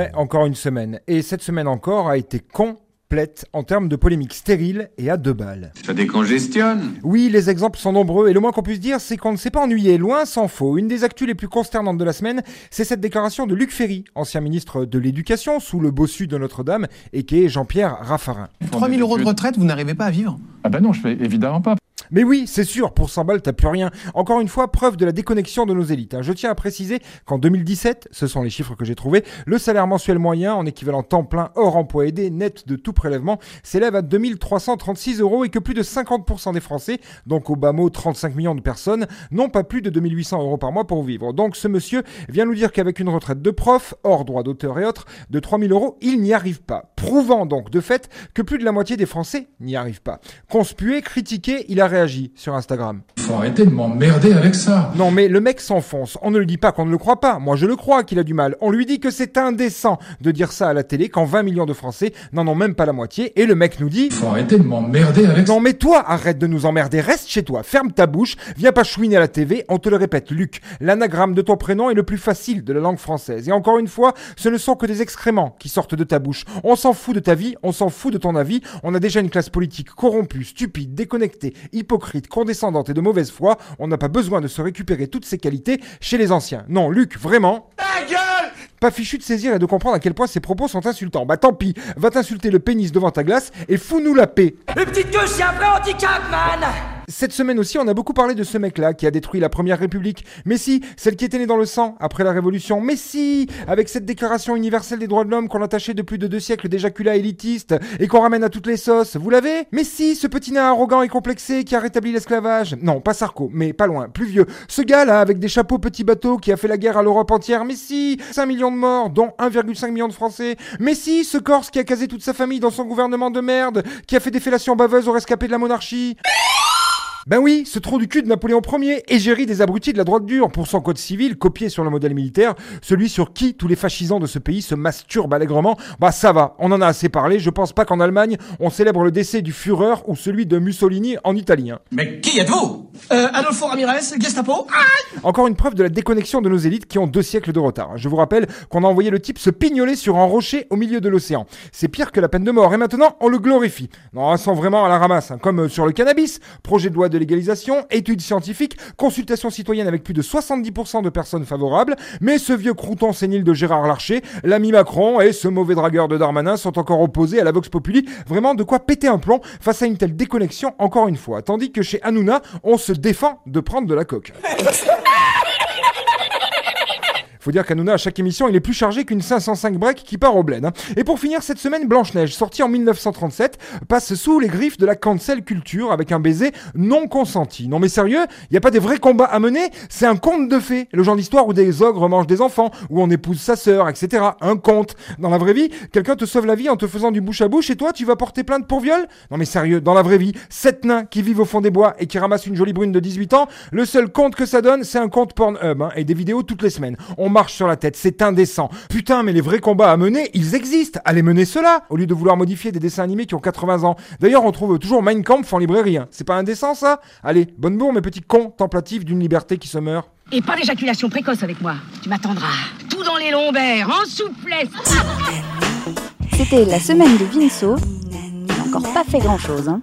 Ouais, encore une semaine. Et cette semaine encore a été complète en termes de polémiques stériles et à deux balles. Ça décongestionne. Oui, les exemples sont nombreux et le moins qu'on puisse dire, c'est qu'on ne s'est pas ennuyé, loin s'en faut. Une des actus les plus consternantes de la semaine, c'est cette déclaration de Luc Ferry, ancien ministre de l'Éducation sous le bossu de Notre-Dame, et qui est Jean-Pierre Raffarin. 3000 euros de retraite, vous n'arrivez pas à vivre Ah bah non, je fais évidemment pas. Mais oui, c'est sûr, pour 100 balles, t'as plus rien. Encore une fois, preuve de la déconnexion de nos élites. hein. Je tiens à préciser qu'en 2017, ce sont les chiffres que j'ai trouvés, le salaire mensuel moyen en équivalent temps plein hors emploi aidé, net de tout prélèvement, s'élève à 2336 euros et que plus de 50% des Français, donc au bas mot 35 millions de personnes, n'ont pas plus de 2800 euros par mois pour vivre. Donc ce monsieur vient nous dire qu'avec une retraite de prof, hors droit d'auteur et autres, de 3000 euros, il n'y arrive pas. Prouvant donc de fait que plus de la moitié des Français n'y arrivent pas. Conspué, critiqué, il a réagi sur Instagram. Faut arrêter de m'emmerder avec ça. Non mais le mec s'enfonce. On ne le dit pas qu'on ne le croit pas. Moi je le crois qu'il a du mal. On lui dit que c'est indécent de dire ça à la télé quand 20 millions de Français n'en ont même pas la moitié. Et le mec nous dit... Faut arrêter de m'emmerder avec ça. Non mais toi, arrête de nous emmerder, reste chez toi, ferme ta bouche, viens pas chouiner à la TV, on te le répète, Luc, l'anagramme de ton prénom est le plus facile de la langue française. Et encore une fois, ce ne sont que des excréments qui sortent de ta bouche. On s'en fout de ta vie, on s'en fout de ton avis, on a déjà une classe politique corrompue, stupide, déconnectée, hypocrite, condescendante et de mauvaise foi, on n'a pas besoin de se récupérer toutes ces qualités chez les anciens. Non, Luc, vraiment... Pas fichu de saisir et de comprendre à quel point ses propos sont insultants. Bah tant pis, va t'insulter le pénis devant ta glace et fous-nous la paix. Le petit queue, c'est un vrai handicap, man Cette semaine aussi, on a beaucoup parlé de ce mec-là qui a détruit la première République. Mais si, celle qui était née dans le sang après la Révolution. Mais si, avec cette déclaration universelle des droits de l'homme qu'on a tachée de plus de deux siècles d'éjaculat élitiste et qu'on ramène à toutes les sauces. Vous l'avez? Mais si, ce petit nain arrogant et complexé qui a rétabli l'esclavage. Non, pas Sarko, mais pas loin, plus vieux. Ce gars-là, avec des chapeaux petits bateaux qui a fait la guerre à l'Europe entière. Mais si, 5 millions de morts, dont 1,5 million de Français. Mais si, ce Corse qui a casé toute sa famille dans son gouvernement de merde, qui a fait des fellations baveuses aux rescapés de la monarchie. Ben oui, ce trou du cul de Napoléon Ier, égérie des abrutis de la droite dure pour son code civil, copié sur le modèle militaire, celui sur qui tous les fascisants de ce pays se masturbent allègrement. Bah ça va, on en a assez parlé, je pense pas qu'en Allemagne, on célèbre le décès du Führer ou celui de Mussolini en italien. Mais qui êtes-vous? Euh, Adolfo Ramirez, Gestapo. Encore une preuve de la déconnexion de nos élites qui ont deux siècles de retard. Je vous rappelle qu'on a envoyé le type se pignoler sur un rocher au milieu de l'océan. C'est pire que la peine de mort. Et maintenant on le glorifie. Non, sans vraiment à la ramasse, hein, comme sur le cannabis, projet de loi de légalisation, études scientifiques, consultation citoyenne avec plus de 70% de personnes favorables, mais ce vieux crouton sénile de Gérard Larcher, l'ami Macron et ce mauvais dragueur de Darmanin sont encore opposés à la Vox Populi, vraiment de quoi péter un plomb face à une telle déconnexion encore une fois, tandis que chez Hanouna, on se défend de prendre de la coque. Faut dire qu'Hanouna, à chaque émission, il est plus chargé qu'une 505 break qui part au bled. hein. Et pour finir, cette semaine, Blanche-Neige, sortie en 1937, passe sous les griffes de la cancel culture avec un baiser non consenti. Non mais sérieux, il y a pas des vrais combats à mener? C'est un conte de fées. Le genre d'histoire où des ogres mangent des enfants, où on épouse sa sœur, etc. Un conte. Dans la vraie vie, quelqu'un te sauve la vie en te faisant du bouche à bouche et toi, tu vas porter plainte pour viol? Non mais sérieux, dans la vraie vie, sept nains qui vivent au fond des bois et qui ramassent une jolie brune de 18 ans, le seul compte que ça donne, c'est un compte Pornhub hein, et des vidéos toutes les semaines. Marche sur la tête, c'est indécent. Putain, mais les vrais combats à mener, ils existent. Allez mener cela au lieu de vouloir modifier des dessins animés qui ont 80 ans. D'ailleurs, on trouve toujours Mein Kampf en librairie. hein. C'est pas indécent ça? Allez, bonne bourre mes petits contemplatifs d'une liberté qui se meurt. Et pas d'éjaculation précoce avec moi. Tu m'attendras. Tout dans les lombaires, en souplesse. C'était la semaine de Vinceau. Il n'a encore pas fait grand chose. Hein.